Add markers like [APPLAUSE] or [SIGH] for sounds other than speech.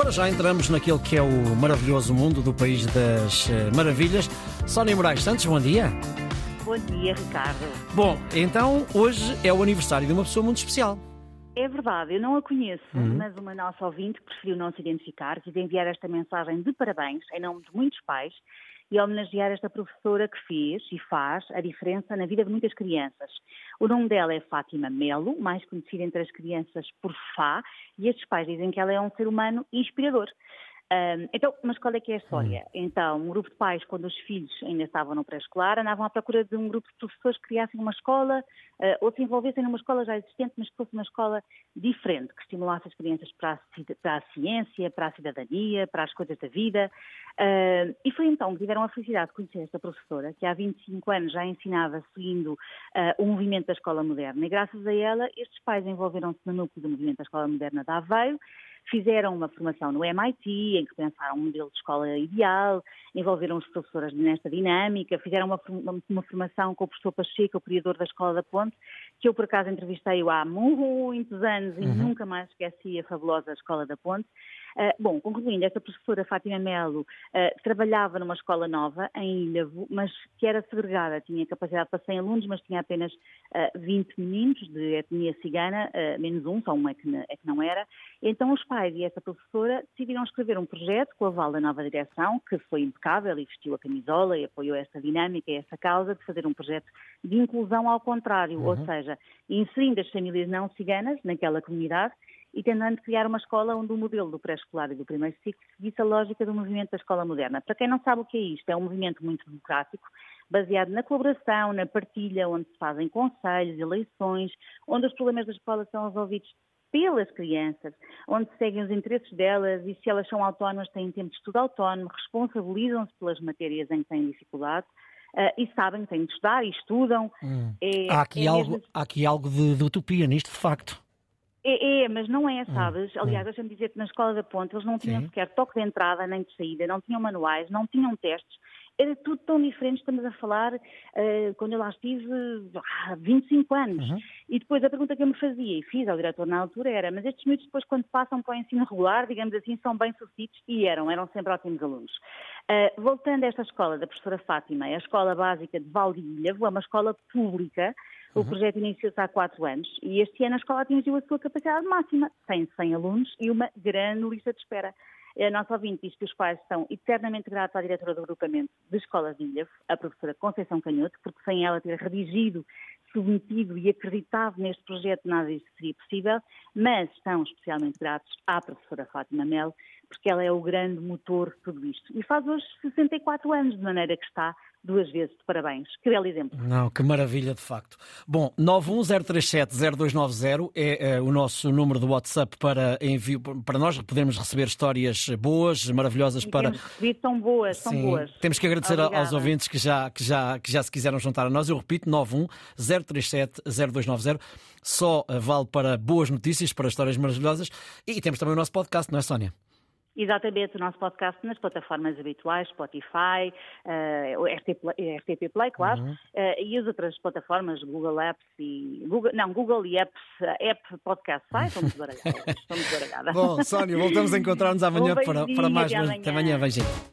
Para já entramos naquele que é o maravilhoso mundo do País das eh, Maravilhas. Sónia Moraes Santos, bom dia. Bom dia, Ricardo. Bom, então hoje é o aniversário de uma pessoa muito especial. É verdade, eu não a conheço, mas uma nossa ouvinte preferiu não se identificar, quis enviar esta mensagem de parabéns em nome de muitos pais e homenagear esta professora que fez e faz a diferença na vida de muitas crianças. O nome dela é Fátima Melo, mais conhecida entre as crianças por Fá, e estes pais dizem que ela é um ser humano inspirador. Um, então, mas qual é que é a história? Então, um grupo de pais, quando os filhos ainda estavam no pré-escolar, andavam à procura de um grupo de professores que criassem uma escola uh, ou se envolvessem numa escola já existente, mas que fosse uma escola diferente, que estimulasse as crianças para a, para a ciência, para a cidadania, para as coisas da vida. Uh, e foi então que tiveram a felicidade de conhecer esta professora, que há 25 anos já ensinava seguindo uh, o movimento da escola moderna. E graças a ela, estes pais envolveram-se no núcleo do movimento da escola moderna de Aveiro Fizeram uma formação no MIT, em que pensaram um modelo de escola ideal, envolveram os professores nesta dinâmica, fizeram uma, uma formação com o professor Pacheco, o criador da Escola da Ponte, que eu por acaso entrevistei há muitos anos e uhum. nunca mais esqueci a fabulosa Escola da Ponte. Uh, bom, concluindo, esta professora Fátima Melo uh, trabalhava numa escola nova em Ilhavo, mas que era segregada, tinha capacidade para 100 alunos, mas tinha apenas uh, ah, 20 meninos de etnia cigana, menos um, só um é que, é que não era. Então os pais e essa professora decidiram escrever um projeto com a aval da nova direção, que foi impecável e vestiu a camisola e apoiou esta dinâmica e essa causa de fazer um projeto de inclusão ao contrário, uhum. ou seja, inserindo as famílias não ciganas naquela comunidade e tentando criar uma escola onde o modelo do pré-escolar e do primeiro ciclo seguisse a lógica do movimento da escola moderna. Para quem não sabe o que é isto, é um movimento muito democrático, baseado na colaboração, na partilha, onde se fazem conselhos, eleições, onde os problemas da escola são resolvidos pelas crianças, onde se seguem os interesses delas e se elas são autónomas têm tempo de estudo autónomo, responsabilizam-se pelas matérias em que têm dificuldade. Uh, e sabem que têm de estudar e estudam. Hum. É, há, aqui é algo, mesmo... há aqui algo de, de utopia nisto, de facto. É, é, mas não é, hum, sabes? Hum, Aliás, deixa-me dizer que na escola da Ponte eles não tinham Sim. sequer toque de entrada nem de saída, não tinham manuais, não tinham testes. Era tudo tão diferente, estamos a falar uh, quando eu lá estive há 25 anos. Uhum. E depois a pergunta que eu me fazia, e fiz ao diretor na altura, era: mas estes miúdos depois, quando passam para o ensino regular, digamos assim, são bem-sucedidos? E eram, eram sempre ótimos alunos. Uh, voltando a esta escola da professora Fátima, é a escola básica de Valdilha, é uma escola pública o uhum. projeto iniciou-se há quatro anos e este ano a escola atingiu a sua capacidade máxima. Tem 100 alunos e uma grande lista de espera. A nossa ouvinte diz que os pais estão eternamente gratos à diretora do agrupamento de escolas de Ilhavo, a professora Conceição Canhoto, porque sem ela ter redigido, submetido e acreditado neste projeto nada disso seria possível, mas estão especialmente gratos à professora Fátima Mel, porque ela é o grande motor de tudo isto. E faz hoje 64 anos, de maneira que está duas vezes de parabéns. Que belo exemplo. Não, que maravilha, de facto. Bom, 910370290 é, é o nosso número do WhatsApp para envio para nós podermos receber histórias boas, maravilhosas e para. Recebido, são boas, Sim. são boas. Temos que agradecer Obrigada. aos ouvintes que já, que, já, que já se quiseram juntar a nós. Eu repito, 910370290. Só vale para boas notícias, para histórias maravilhosas. E temos também o nosso podcast, não é, Sónia? Exatamente, o nosso podcast nas plataformas habituais, Spotify, uh, RTP, RTP Play, claro, uhum. uh, e as outras plataformas, Google Apps e. Google, não, Google e Apps, App Podcast. Ai, estou muito [LAUGHS] baralhada. estou muito baralhada. Bom, Sónia, voltamos a encontrar-nos amanhã para, para mais. Até amanhã, amanhã beijinho.